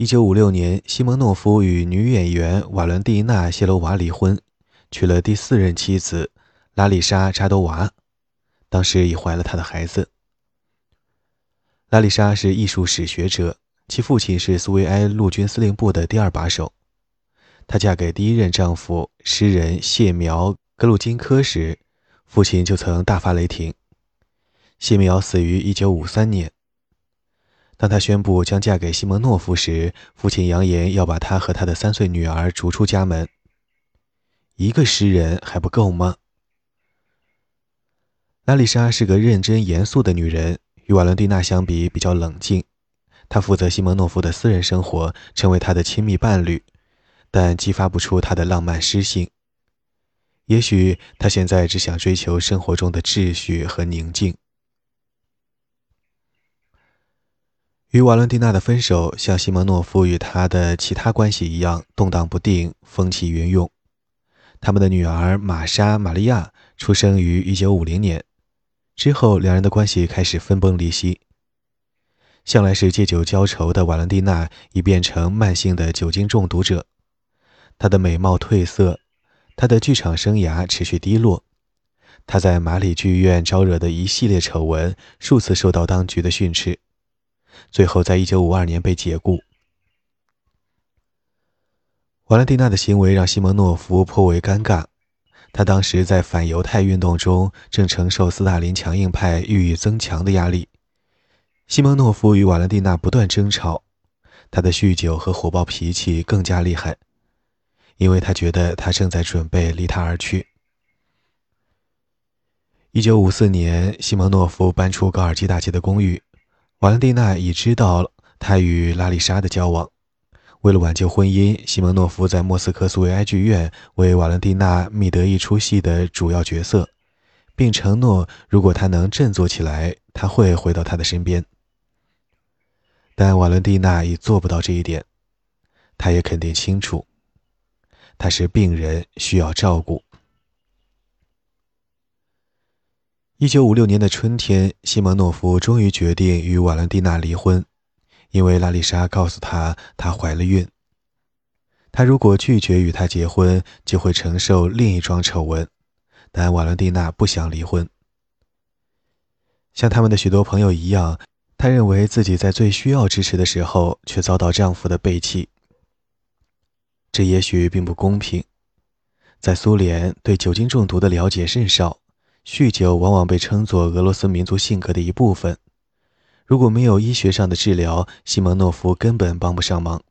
一九五六年，西蒙诺夫与女演员瓦伦蒂娜·谢罗娃离婚，娶了第四任妻子拉丽莎·扎多娃，当时已怀了他的孩子。拉丽莎是艺术史学者，其父亲是苏维埃陆军司令部的第二把手。她嫁给第一任丈夫诗人谢苗格鲁金科时，父亲就曾大发雷霆。谢苗死于一九五三年。当他宣布将嫁给西蒙诺夫时，父亲扬言要把他和他的三岁女儿逐出家门。一个诗人还不够吗？拉丽莎是个认真严肃的女人，与瓦伦蒂娜相比比较冷静。她负责西蒙诺夫的私人生活，成为他的亲密伴侣，但激发不出他的浪漫诗性。也许他现在只想追求生活中的秩序和宁静。与瓦伦蒂娜的分手，像西蒙诺夫与他的其他关系一样动荡不定、风起云涌。他们的女儿玛莎·玛利亚出生于1950年，之后两人的关系开始分崩离析。向来是借酒浇愁的瓦伦蒂娜已变成慢性的酒精中毒者，她的美貌褪色，她的剧场生涯持续低落，她在马里剧院招惹的一系列丑闻数次受到当局的训斥。最后，在一九五二年被解雇。瓦伦蒂娜的行为让西蒙诺夫颇为尴尬。他当时在反犹太运动中，正承受斯大林强硬派日益增强的压力。西蒙诺夫与瓦伦蒂娜不断争吵，他的酗酒和火爆脾气更加厉害，因为他觉得他正在准备离他而去。一九五四年，西蒙诺夫搬出高尔基大街的公寓。瓦伦蒂娜已知道他与拉丽莎的交往。为了挽救婚姻，西蒙诺夫在莫斯科苏维埃剧院为瓦伦蒂娜觅得一出戏的主要角色，并承诺如果他能振作起来，他会回到她的身边。但瓦伦蒂娜已做不到这一点。他也肯定清楚，他是病人，需要照顾。一九五六年的春天，西蒙诺夫终于决定与瓦伦蒂娜离婚，因为拉丽莎告诉他她怀了孕。他如果拒绝与她结婚，就会承受另一桩丑闻。但瓦伦蒂娜不想离婚。像他们的许多朋友一样，她认为自己在最需要支持的时候，却遭到丈夫的背弃。这也许并不公平。在苏联，对酒精中毒的了解甚少。酗酒往往被称作俄罗斯民族性格的一部分。如果没有医学上的治疗，西蒙诺夫根本帮不上忙。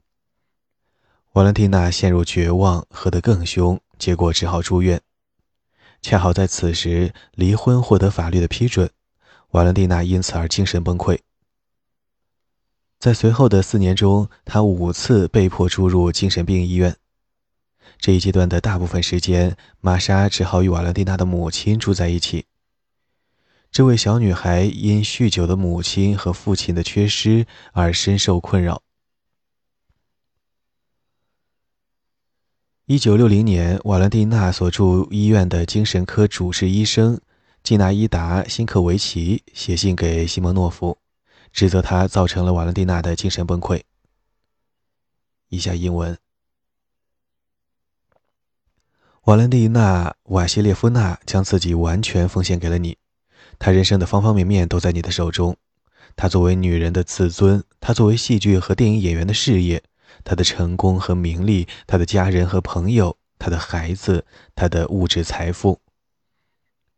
瓦伦蒂娜陷入绝望，喝得更凶，结果只好住院。恰好在此时，离婚获得法律的批准，瓦伦蒂娜因此而精神崩溃。在随后的四年中，她五次被迫住入精神病医院。这一阶段的大部分时间，玛莎只好与瓦伦蒂娜的母亲住在一起。这位小女孩因酗酒的母亲和父亲的缺失而深受困扰。一九六零年，瓦伦蒂娜所住医院的精神科主治医生季纳伊达·辛克维奇写信给西蒙诺夫，指责他造成了瓦伦蒂娜的精神崩溃。以下英文。瓦伦蒂娜·瓦西列夫娜将自己完全奉献给了你，她人生的方方面面都在你的手中。她作为女人的自尊，她作为戏剧和电影演员的事业，她的成功和名利，她的家人和朋友，她的孩子，她的物质财富。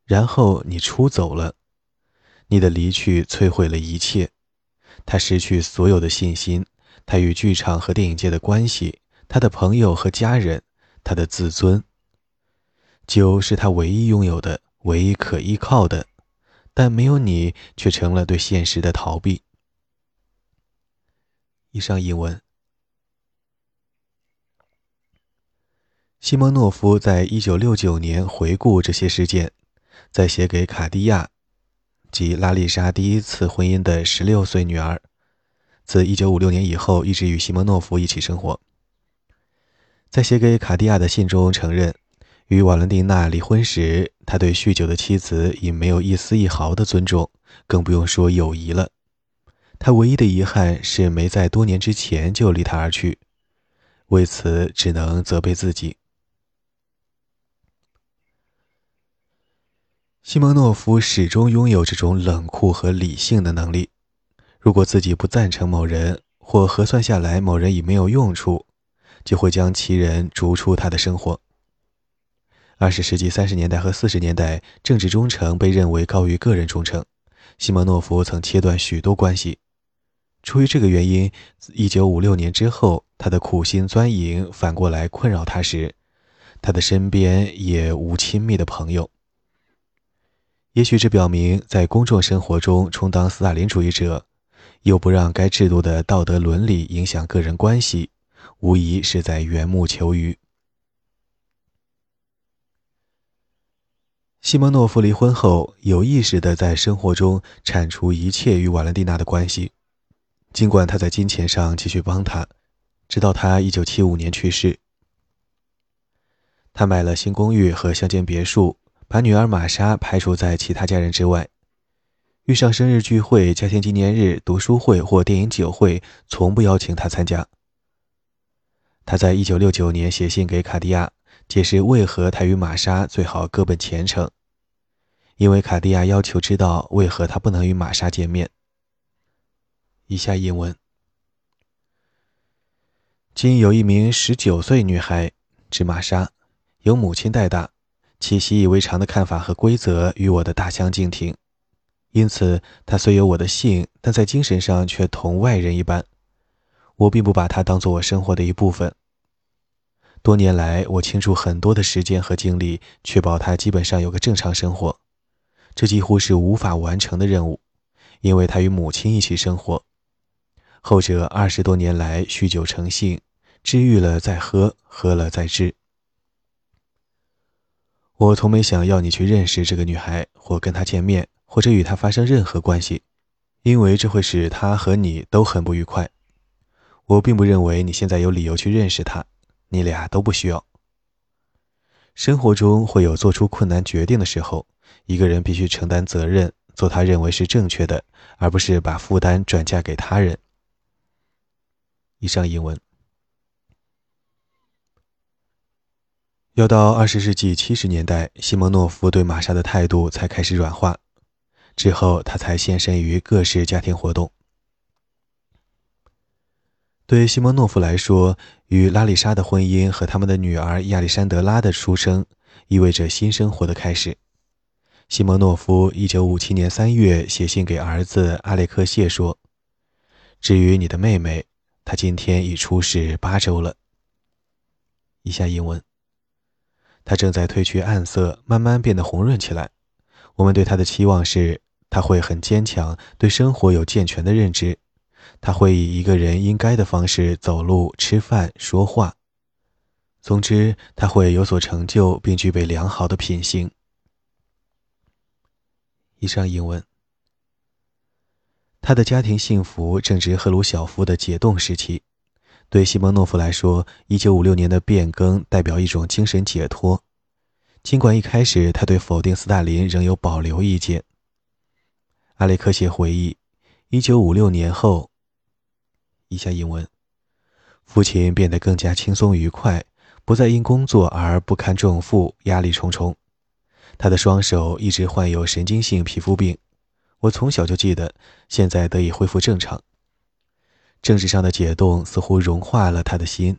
然后你出走了，你的离去摧毁了一切。她失去所有的信心，她与剧场和电影界的关系，她的朋友和家人，她的自尊。酒是他唯一拥有的、唯一可依靠的，但没有你，却成了对现实的逃避。以上引文。西蒙诺夫在一九六九年回顾这些事件，在写给卡地亚及拉丽莎第一次婚姻的十六岁女儿，自一九五六年以后一直与西蒙诺夫一起生活。在写给卡地亚的信中承认。与瓦伦蒂娜离婚时，他对酗酒的妻子已没有一丝一毫的尊重，更不用说友谊了。他唯一的遗憾是没在多年之前就离他而去，为此只能责备自己。西蒙诺夫始终拥有这种冷酷和理性的能力。如果自己不赞成某人，或核算下来某人已没有用处，就会将其人逐出他的生活。二十世纪三十年代和四十年代，政治忠诚被认为高于个人忠诚。西蒙诺夫曾切断许多关系。出于这个原因，一九五六年之后，他的苦心钻营反过来困扰他时，他的身边也无亲密的朋友。也许这表明，在公众生活中充当斯大林主义者，又不让该制度的道德伦理影响个人关系，无疑是在缘木求鱼。西蒙诺夫离婚后，有意识地在生活中铲除一切与瓦伦蒂娜的关系，尽管他在金钱上继续帮他，直到他1975年去世。他买了新公寓和乡间别墅。把女儿玛莎排除在其他家人之外，遇上生日聚会、家庭纪念日、读书会或电影酒会，从不邀请她参加。他在一九六九年写信给卡地亚，解释为何他与玛莎最好各奔前程，因为卡地亚要求知道为何他不能与玛莎见面。以下引文：今有一名十九岁女孩，指玛莎，由母亲带大。其习以为常的看法和规则与我的大相径庭，因此她虽有我的姓，但在精神上却同外人一般。我并不把她当做我生活的一部分。多年来，我倾注很多的时间和精力，确保他基本上有个正常生活。这几乎是无法完成的任务，因为他与母亲一起生活，后者二十多年来酗酒成性，治愈了再喝，喝了再治。我从没想要你去认识这个女孩，或跟她见面，或者与她发生任何关系，因为这会使她和你都很不愉快。我并不认为你现在有理由去认识她，你俩都不需要。生活中会有做出困难决定的时候，一个人必须承担责任，做他认为是正确的，而不是把负担转嫁给他人。以上英文。要到二十世纪七十年代，西蒙诺夫对玛莎的态度才开始软化，之后他才现身于各式家庭活动。对西蒙诺夫来说，与拉丽莎的婚姻和他们的女儿亚历山德拉的出生，意味着新生活的开始。西蒙诺夫一九五七年三月写信给儿子阿列克谢说：“至于你的妹妹，她今天已出世八周了。”以下英文。他正在褪去暗色，慢慢变得红润起来。我们对他的期望是，他会很坚强，对生活有健全的认知。他会以一个人应该的方式走路、吃饭、说话。总之，他会有所成就，并具备良好的品行。以上英文。他的家庭幸福正值赫鲁晓夫的解冻时期。对西蒙诺夫来说，1956年的变更代表一种精神解脱。尽管一开始他对否定斯大林仍有保留意见。阿列克谢回忆，1956年后，以下英文，父亲变得更加轻松愉快，不再因工作而不堪重负，压力重重。他的双手一直患有神经性皮肤病，我从小就记得，现在得以恢复正常。政治上的解冻似乎融化了他的心，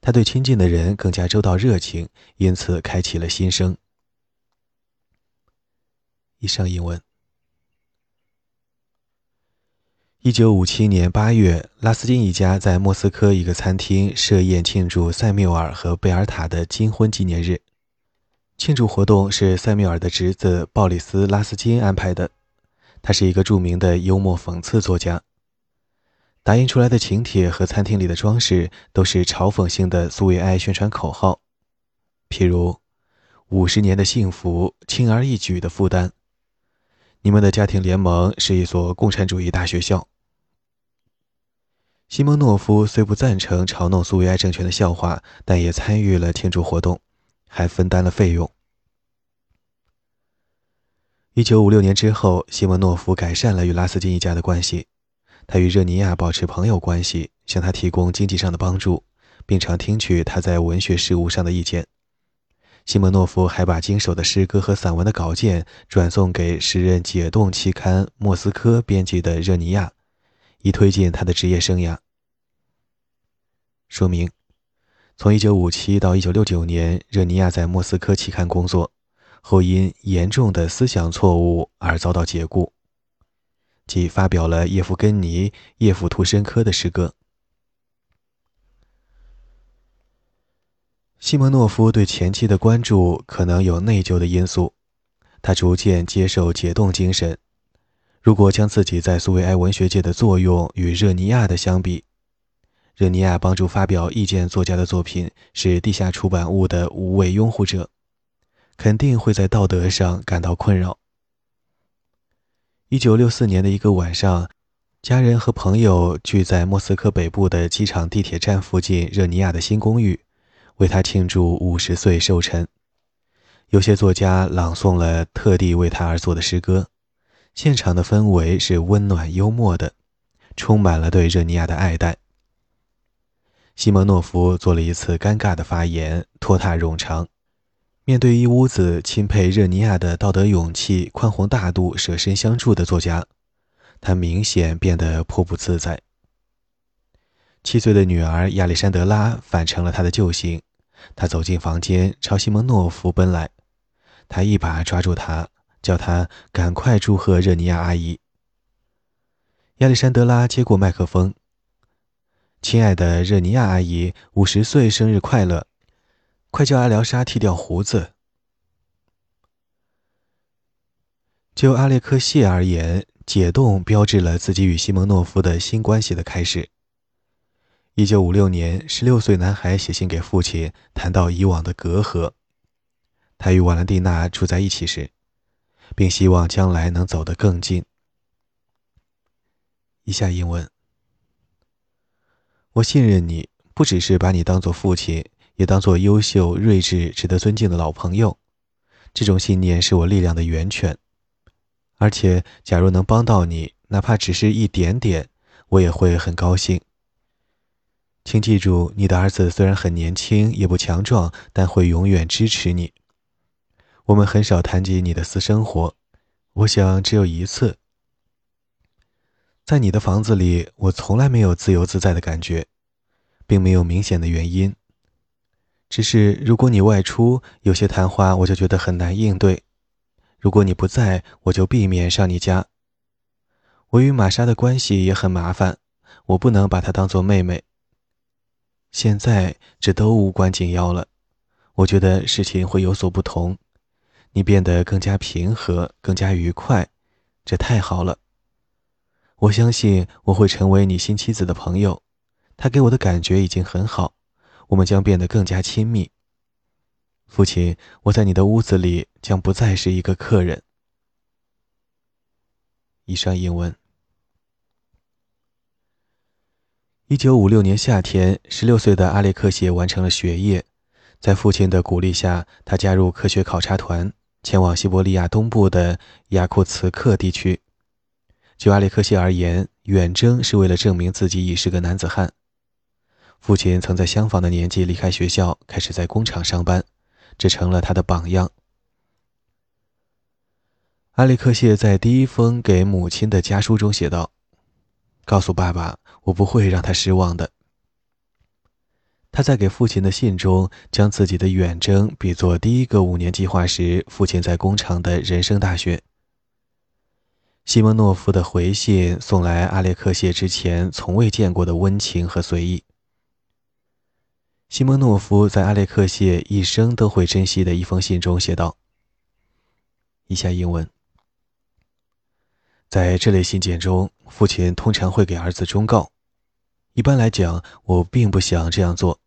他对亲近的人更加周到热情，因此开启了新生。以上英文。一九五七年八月，拉斯金一家在莫斯科一个餐厅设宴庆祝塞缪尔和贝尔塔的金婚纪念日。庆祝活动是塞缪尔的侄子鲍里斯·拉斯金安排的，他是一个著名的幽默讽刺作家。打印出来的请帖和餐厅里的装饰都是嘲讽性的苏维埃宣传口号，譬如“五十年的幸福，轻而易举的负担”。你们的家庭联盟是一所共产主义大学校。西蒙诺夫虽不赞成嘲弄苏维埃政权的笑话，但也参与了庆祝活动，还分担了费用。一九五六年之后，西蒙诺夫改善了与拉斯金一家的关系。他与热尼亚保持朋友关系，向他提供经济上的帮助，并常听取他在文学事务上的意见。西蒙诺夫还把经手的诗歌和散文的稿件转送给时任解冻期刊《莫斯科》编辑的热尼亚，以推进他的职业生涯。说明：从1957到1969年，热尼亚在《莫斯科》期刊工作，后因严重的思想错误而遭到解雇，即发表了叶夫根尼·叶夫图申科的诗歌。西蒙诺夫对前妻的关注可能有内疚的因素，他逐渐接受解冻精神。如果将自己在苏维埃文学界的作用与热尼亚的相比，热尼亚帮助发表意见作家的作品是地下出版物的无畏拥护者，肯定会在道德上感到困扰。一九六四年的一个晚上，家人和朋友聚在莫斯科北部的机场地铁站附近热尼亚的新公寓。为他庆祝五十岁寿辰，有些作家朗诵了特地为他而作的诗歌，现场的氛围是温暖幽默的，充满了对热尼亚的爱戴。西蒙诺夫做了一次尴尬的发言，拖沓冗长。面对一屋子钦佩热尼亚的道德勇气、宽宏大度、舍身相助的作家，他明显变得颇不自在。七岁的女儿亚历山德拉反成了他的救星。他走进房间，朝西蒙诺夫奔来。他一把抓住他，叫他赶快祝贺热尼亚阿姨。亚历山德拉接过麦克风：“亲爱的热尼亚阿姨，五十岁生日快乐！快叫阿廖沙剃掉胡子。”就阿列克谢而言，解冻标志了自己与西蒙诺夫的新关系的开始。一九五六年，十六岁男孩写信给父亲，谈到以往的隔阂。他与瓦兰蒂娜住在一起时，并希望将来能走得更近。以下英文：我信任你，不只是把你当做父亲，也当做优秀、睿智、值得尊敬的老朋友。这种信念是我力量的源泉。而且，假如能帮到你，哪怕只是一点点，我也会很高兴。请记住，你的儿子虽然很年轻，也不强壮，但会永远支持你。我们很少谈及你的私生活，我想只有一次。在你的房子里，我从来没有自由自在的感觉，并没有明显的原因。只是如果你外出，有些谈话我就觉得很难应对；如果你不在，我就避免上你家。我与玛莎的关系也很麻烦，我不能把她当做妹妹。现在这都无关紧要了，我觉得事情会有所不同。你变得更加平和，更加愉快，这太好了。我相信我会成为你新妻子的朋友，他给我的感觉已经很好，我们将变得更加亲密。父亲，我在你的屋子里将不再是一个客人。以上英文。一九五六年夏天，十六岁的阿列克谢完成了学业。在父亲的鼓励下，他加入科学考察团，前往西伯利亚东部的雅库茨克地区。就阿列克谢而言，远征是为了证明自己已是个男子汉。父亲曾在相仿的年纪离开学校，开始在工厂上班，这成了他的榜样。阿列克谢在第一封给母亲的家书中写道：“告诉爸爸。”我不会让他失望的。他在给父亲的信中，将自己的远征比作第一个五年计划时父亲在工厂的人生大学。西蒙诺夫的回信送来阿列克谢之前从未见过的温情和随意。西蒙诺夫在阿列克谢一生都会珍惜的一封信中写道：“以下英文。”在这类信件中，父亲通常会给儿子忠告。一般来讲，我并不想这样做，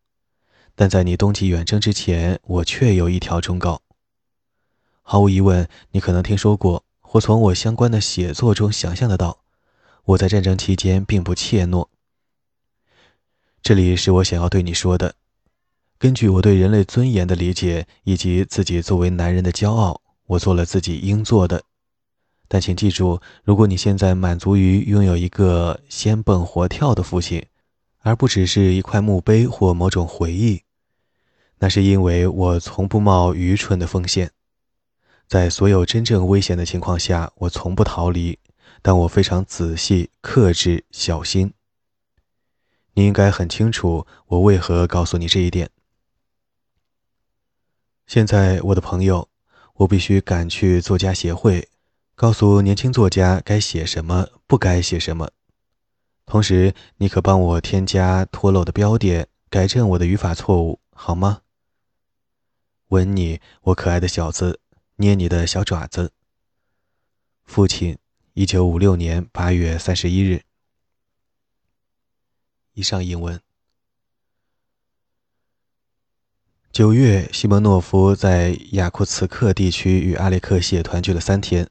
但在你冬季远征之前，我确有一条忠告。毫无疑问，你可能听说过，或从我相关的写作中想象得到，我在战争期间并不怯懦。这里是我想要对你说的。根据我对人类尊严的理解以及自己作为男人的骄傲，我做了自己应做的。但请记住，如果你现在满足于拥有一个先蹦活跳的父亲，而不只是一块墓碑或某种回忆，那是因为我从不冒愚蠢的风险。在所有真正危险的情况下，我从不逃离，但我非常仔细、克制、小心。你应该很清楚我为何告诉你这一点。现在，我的朋友，我必须赶去作家协会。告诉年轻作家该写什么，不该写什么。同时，你可帮我添加脱漏的标点，改正我的语法错误，好吗？吻你，我可爱的小子，捏你的小爪子。父亲，一九五六年八月三十一日。以上英文。九月，西蒙诺夫在雅库茨克地区与阿列克谢团聚了三天。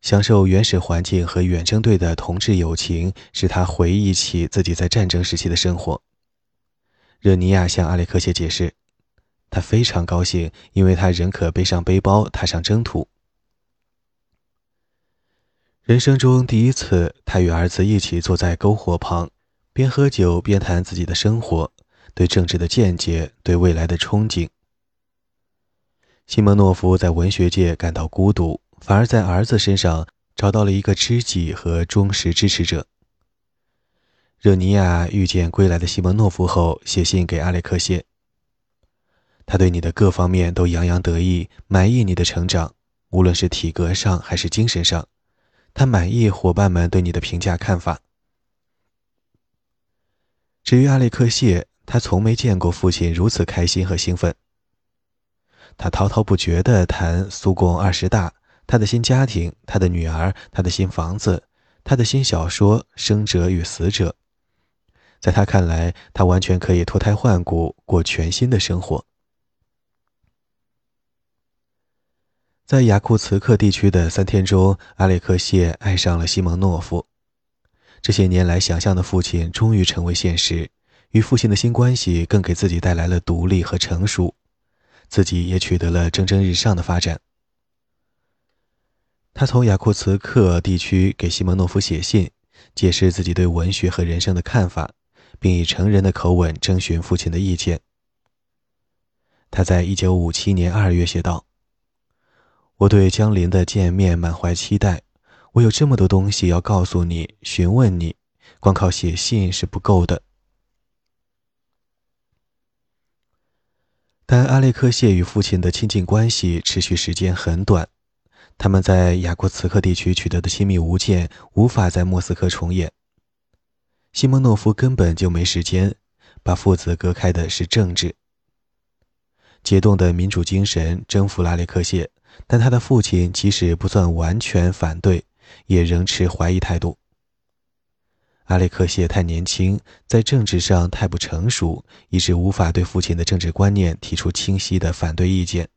享受原始环境和远征队的同志友情，使他回忆起自己在战争时期的生活。热尼亚向阿列克谢解释，他非常高兴，因为他仍可背上背包踏上征途。人生中第一次，他与儿子一起坐在篝火旁，边喝酒边谈自己的生活、对政治的见解、对未来的憧憬。西蒙诺夫在文学界感到孤独。反而在儿子身上找到了一个知己和忠实支持者。热尼亚遇见归来的西蒙诺夫后，写信给阿列克谢。他对你的各方面都洋洋得意，满意你的成长，无论是体格上还是精神上。他满意伙伴们对你的评价看法。至于阿列克谢，他从没见过父亲如此开心和兴奋。他滔滔不绝地谈苏共二十大。他的新家庭，他的女儿，他的新房子，他的新小说《生者与死者》。在他看来，他完全可以脱胎换骨，过全新的生活。在雅库茨克地区的三天中，阿列克谢爱上了西蒙诺夫。这些年来想象的父亲终于成为现实，与父亲的新关系更给自己带来了独立和成熟，自己也取得了蒸蒸日上的发展。他从雅库茨克地区给西蒙诺夫写信，解释自己对文学和人生的看法，并以成人的口吻征询父亲的意见。他在一九五七年二月写道：“我对江林的见面满怀期待，我有这么多东西要告诉你、询问你，光靠写信是不够的。”但阿列克谢与父亲的亲近关系持续时间很短。他们在雅库茨克地区取得的亲密无间，无法在莫斯科重演。西蒙诺夫根本就没时间，把父子隔开的是政治。解冻的民主精神征服了阿列克谢，但他的父亲即使不算完全反对，也仍持怀疑态度。阿列克谢太年轻，在政治上太不成熟，以致无法对父亲的政治观念提出清晰的反对意见。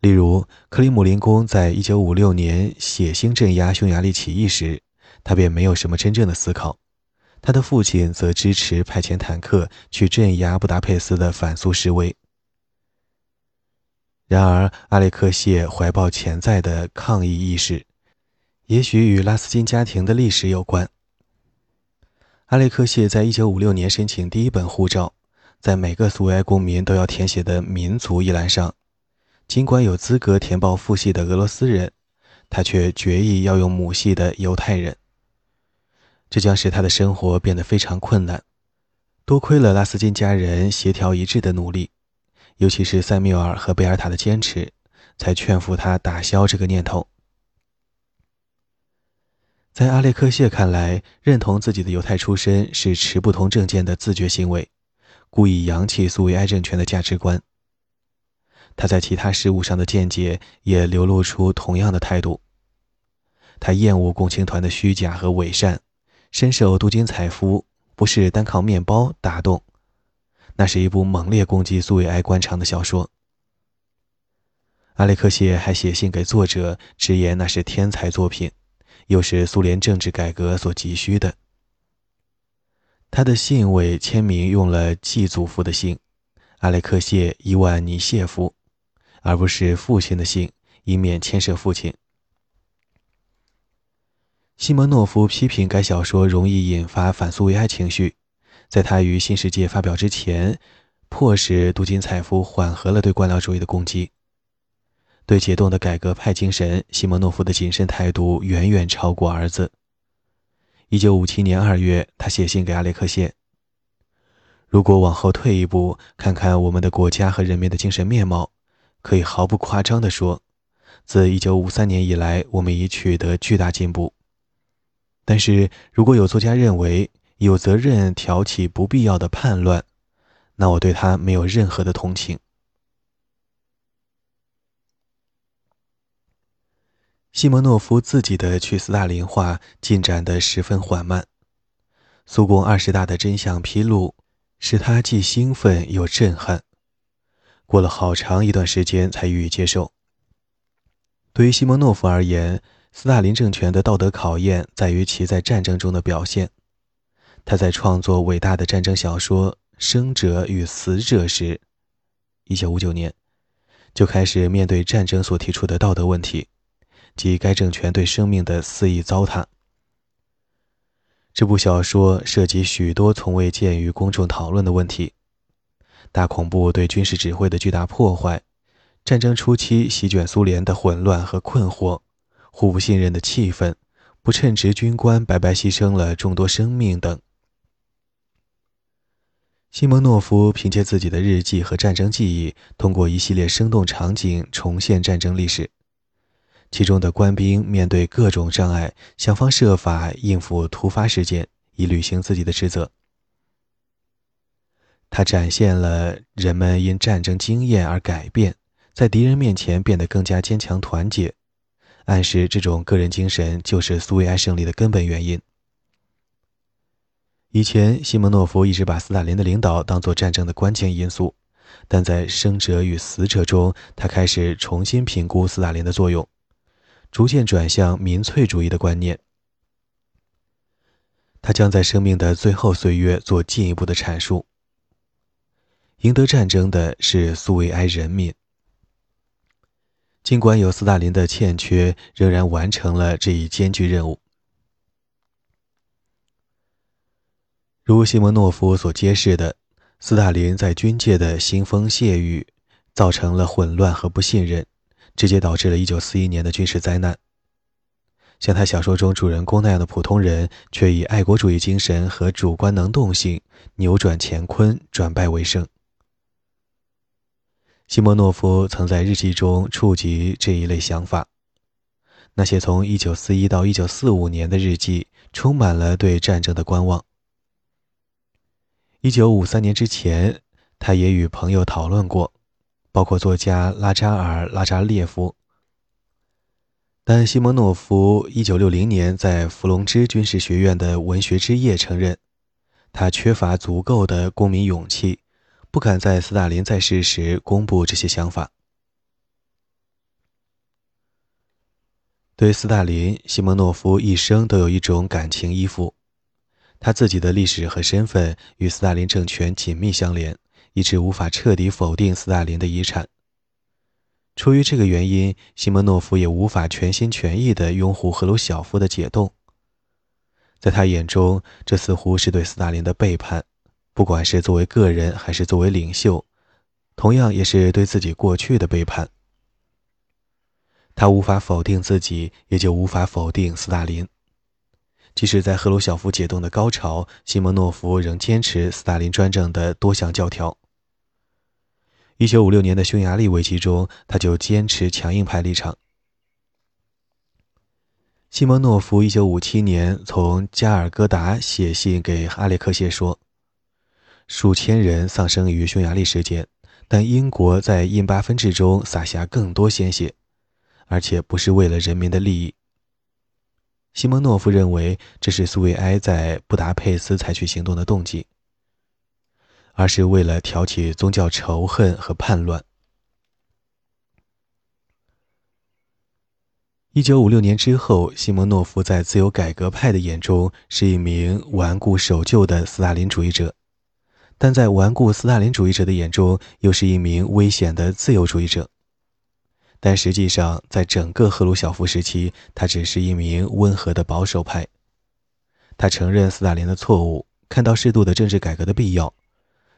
例如，克里姆林宫在一九五六年血腥镇压匈牙利起义时，他便没有什么真正的思考；他的父亲则支持派遣坦克去镇压布达佩斯的反苏示威。然而，阿列克谢怀抱潜在的抗议意识，也许与拉斯金家庭的历史有关。阿列克谢在一九五六年申请第一本护照，在每个苏维埃公民都要填写的民族一栏上。尽管有资格填报父系的俄罗斯人，他却决意要用母系的犹太人。这将使他的生活变得非常困难。多亏了拉斯金家人协调一致的努力，尤其是塞缪尔和贝尔塔的坚持，才劝服他打消这个念头。在阿列克谢看来，认同自己的犹太出身是持不同政见的自觉行为，故意扬弃苏维埃政权的价值观。他在其他事务上的见解也流露出同样的态度。他厌恶共青团的虚假和伪善，深受镀金采夫不是单靠面包打动。那是一部猛烈攻击苏维埃官场的小说。阿列克谢还写信给作者，直言那是天才作品，又是苏联政治改革所急需的。他的信尾签名用了继祖父的姓，阿列克谢·伊万尼谢夫。而不是父亲的姓，以免牵涉父亲。西蒙诺夫批评该小说容易引发反苏维埃情绪，在他于《新世界》发表之前，迫使杜金采夫缓和了对官僚主义的攻击。对解冻的改革派精神，西蒙诺夫的谨慎态度远远超过儿子。一九五七年二月，他写信给阿列克谢：“如果往后退一步，看看我们的国家和人民的精神面貌，可以毫不夸张地说，自一九五三年以来，我们已取得巨大进步。”但是如果有作家认为有责任挑起不必要的叛乱，那我对他没有任何的同情。西蒙诺夫自己的去斯大林化进展得十分缓慢。苏共二十大的真相披露，使他既兴奋又震撼。过了好长一段时间才予以接受。对于西蒙诺夫而言，斯大林政权的道德考验在于其在战争中的表现。他在创作伟大的战争小说《生者与死者》时，1959年，就开始面对战争所提出的道德问题，即该政权对生命的肆意糟蹋。这部小说涉及许多从未见于公众讨论的问题：大恐怖对军事指挥的巨大破坏，战争初期席卷苏联的混乱和困惑。互不信任的气氛，不称职军官白白牺牲了众多生命等。西蒙诺夫凭借自己的日记和战争记忆，通过一系列生动场景重现战争历史。其中的官兵面对各种障碍，想方设法应付突发事件，以履行自己的职责。他展现了人们因战争经验而改变，在敌人面前变得更加坚强团结。暗示这种个人精神就是苏维埃胜利的根本原因。以前，西蒙诺夫一直把斯大林的领导当作战争的关键因素，但在生者与死者中，他开始重新评估斯大林的作用，逐渐转向民粹主义的观念。他将在生命的最后岁月做进一步的阐述。赢得战争的是苏维埃人民。尽管有斯大林的欠缺，仍然完成了这一艰巨任务。如西蒙诺夫所揭示的，斯大林在军界的腥风血雨，造成了混乱和不信任，直接导致了1941年的军事灾难。像他小说中主人公那样的普通人，却以爱国主义精神和主观能动性扭转乾坤，转败为胜。西莫诺夫曾在日记中触及这一类想法。那些从1941到1945年的日记，充满了对战争的观望。1953年之前，他也与朋友讨论过，包括作家拉扎尔·拉扎列夫。但西蒙诺夫1960年在弗龙芝军事学院的文学之夜承认，他缺乏足够的公民勇气。不敢在斯大林在世时公布这些想法。对斯大林，西蒙诺夫一生都有一种感情依附，他自己的历史和身份与斯大林政权紧密相连，以致无法彻底否定斯大林的遗产。出于这个原因，西蒙诺夫也无法全心全意地拥护赫鲁晓夫的解冻。在他眼中，这似乎是对斯大林的背叛。不管是作为个人还是作为领袖，同样也是对自己过去的背叛。他无法否定自己，也就无法否定斯大林。即使在赫鲁晓夫解冻的高潮，西蒙诺夫仍坚持斯大林专政的多项教条。一九五六年的匈牙利危机中，他就坚持强硬派立场。西蒙诺夫一九五七年从加尔各答写信给阿列克谢说。数千人丧生于匈牙利事件，但英国在印巴分治中洒下更多鲜血，而且不是为了人民的利益。西蒙诺夫认为这是苏维埃在布达佩斯采取行动的动机，而是为了挑起宗教仇恨和叛乱。一九五六年之后，西蒙诺夫在自由改革派的眼中是一名顽固守旧的斯大林主义者。但在顽固斯大林主义者的眼中，又是一名危险的自由主义者。但实际上，在整个赫鲁晓夫时期，他只是一名温和的保守派。他承认斯大林的错误，看到适度的政治改革的必要，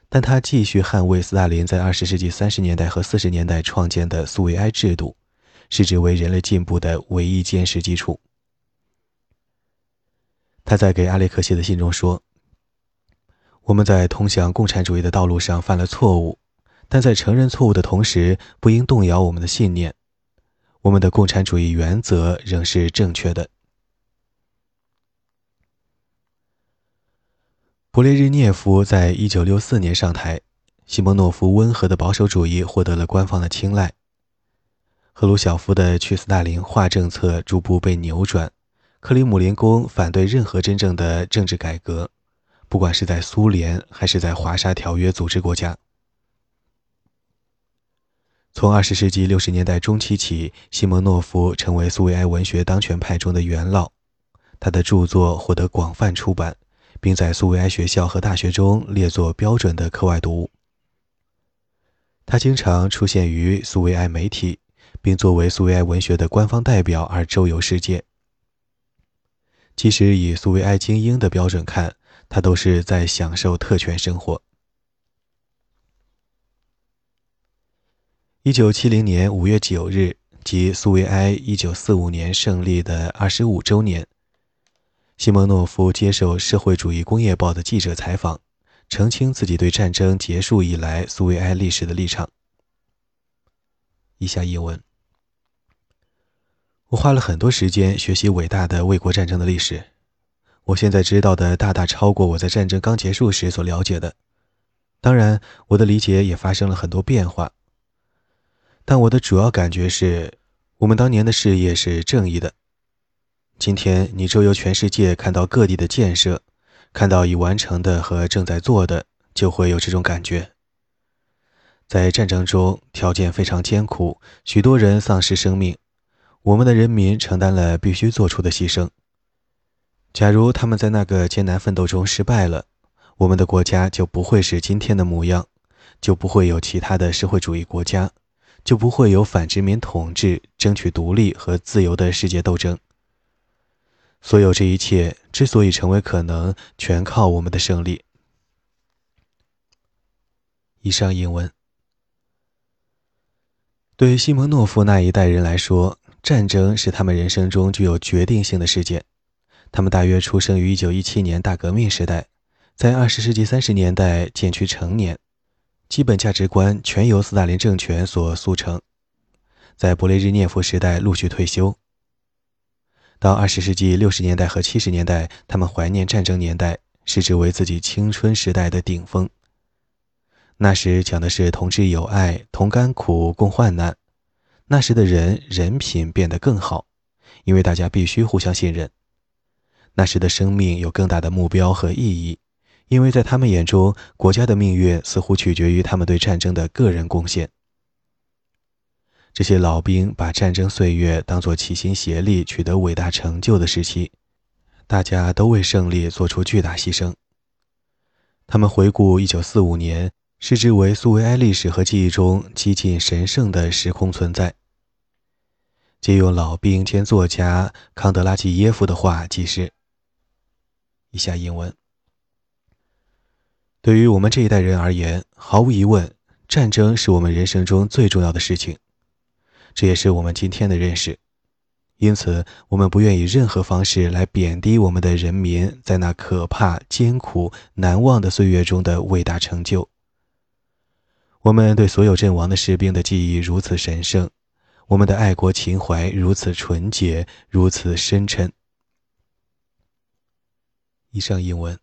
但他继续捍卫斯大林在二十世纪三十年代和四十年代创建的苏维埃制度，视之为人类进步的唯一坚实基础。他在给阿列克谢的信中说：“我们在通向共产主义的道路上犯了错误，但在承认错误的同时，不应动摇我们的信念。我们的共产主义原则仍是正确的。”勃列日涅夫在一九六四年上台，西蒙诺夫温和的保守主义获得了官方的青睐。赫鲁晓夫的去斯大林化政策逐步被扭转。克里姆林宫反对任何真正的政治改革，不管是在苏联还是在华沙条约组织国家。从二十世纪六十年代中期起，西蒙诺夫成为苏维埃文学当权派中的元老，他的著作获得广泛出版，并在苏维埃学校和大学中列作标准的课外读物。他经常出现于苏维埃媒体，并作为苏维埃文学的官方代表而周游世界。即使以苏维埃精英的标准看，他都是在享受特权生活。一九七零年五月九日，即苏维埃一九四五年胜利的二十五周年，西蒙诺夫接受《社会主义工业报》的记者采访，澄清自己对战争结束以来苏维埃历史的立场。以下译文。我花了很多时间学习伟大的卫国战争的历史，我现在知道的大大超过我在战争刚结束时所了解的。当然，我的理解也发生了很多变化。但我的主要感觉是，我们当年的事业是正义的。今天你周游全世界，看到各地的建设，看到已完成的和正在做的，就会有这种感觉。在战争中，条件非常艰苦，许多人丧失生命。我们的人民承担了必须做出的牺牲。假如他们在那个艰难奋斗中失败了，我们的国家就不会是今天的模样，就不会有其他的社会主义国家，就不会有反殖民统治、争取独立和自由的世界斗争。所有这一切之所以成为可能，全靠我们的胜利。以上英文对西蒙诺夫那一代人来说。战争是他们人生中具有决定性的事件。他们大约出生于1917年大革命时代，在20世纪30年代渐趋成年，基本价值观全由斯大林政权所塑成。在勃列日涅夫时代陆续退休。到20世纪60年代和70年代，他们怀念战争年代，视之为自己青春时代的顶峰。那时讲的是同志友爱，同甘苦，共患难。那时的人人品变得更好，因为大家必须互相信任。那时的生命有更大的目标和意义，因为在他们眼中，国家的命运似乎取决于他们对战争的个人贡献。这些老兵把战争岁月当作齐心协力取得伟大成就的时期，大家都为胜利做出巨大牺牲。他们回顾1945年。视之为苏维埃历史和记忆中极尽神圣的时空存在。借用老兵兼作家康德拉季耶夫的话，即是：以下英文。对于我们这一代人而言，毫无疑问，战争是我们人生中最重要的事情，这也是我们今天的认识。因此，我们不愿以任何方式来贬低我们的人民在那可怕、艰苦、难忘的岁月中的伟大成就。我们对所有阵亡的士兵的记忆如此神圣，我们的爱国情怀如此纯洁，如此深沉。以上英文。